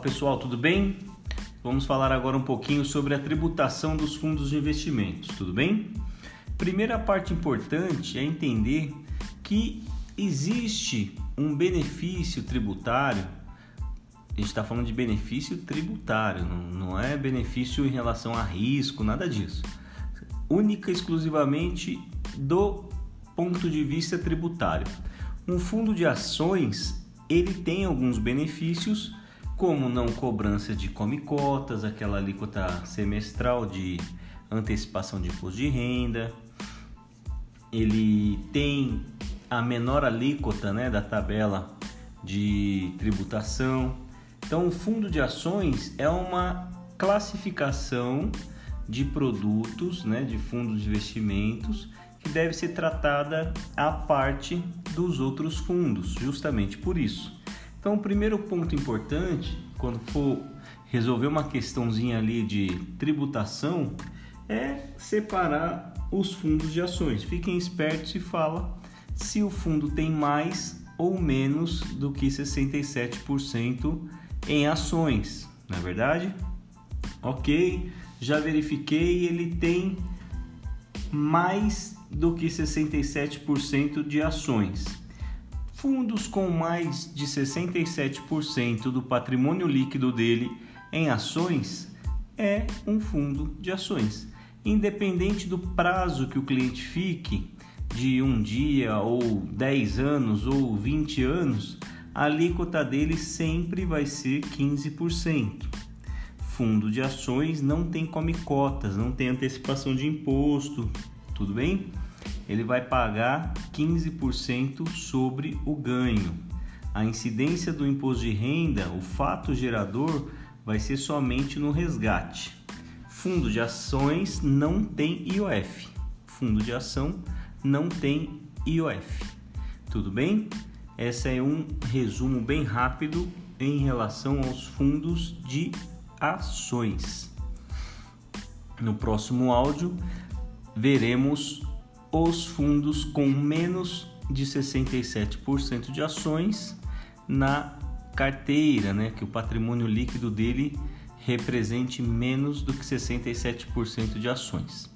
pessoal, tudo bem? Vamos falar agora um pouquinho sobre a tributação dos fundos de investimentos, tudo bem? Primeira parte importante é entender que existe um benefício tributário. A gente está falando de benefício tributário, não é benefício em relação a risco, nada disso. Única e exclusivamente do ponto de vista tributário. Um fundo de ações ele tem alguns benefícios, como não cobrança de come-cotas, aquela alíquota semestral de antecipação de imposto de renda. Ele tem a menor alíquota né, da tabela de tributação. Então, o fundo de ações é uma classificação de produtos, né, de fundos de investimentos que deve ser tratada à parte dos outros fundos, justamente por isso. Então, o primeiro ponto importante, quando for resolver uma questãozinha ali de tributação, é separar os fundos de ações. Fiquem espertos e fala se o fundo tem mais ou menos do que 67% em ações, não é verdade? Ok, já verifiquei, ele tem mais do que 67% de ações. Fundos com mais de 67% do patrimônio líquido dele em ações é um fundo de ações. Independente do prazo que o cliente fique, de um dia ou 10 anos ou 20 anos, a alíquota dele sempre vai ser 15%. Fundo de ações não tem come cotas, não tem antecipação de imposto, tudo bem? Ele vai pagar 15% sobre o ganho. A incidência do imposto de renda, o fato gerador, vai ser somente no resgate. Fundo de ações não tem IOF. Fundo de ação não tem IOF. Tudo bem? Esse é um resumo bem rápido em relação aos fundos de ações. No próximo áudio veremos os fundos com menos de 67% de ações na carteira, né, que o patrimônio líquido dele represente menos do que 67% de ações.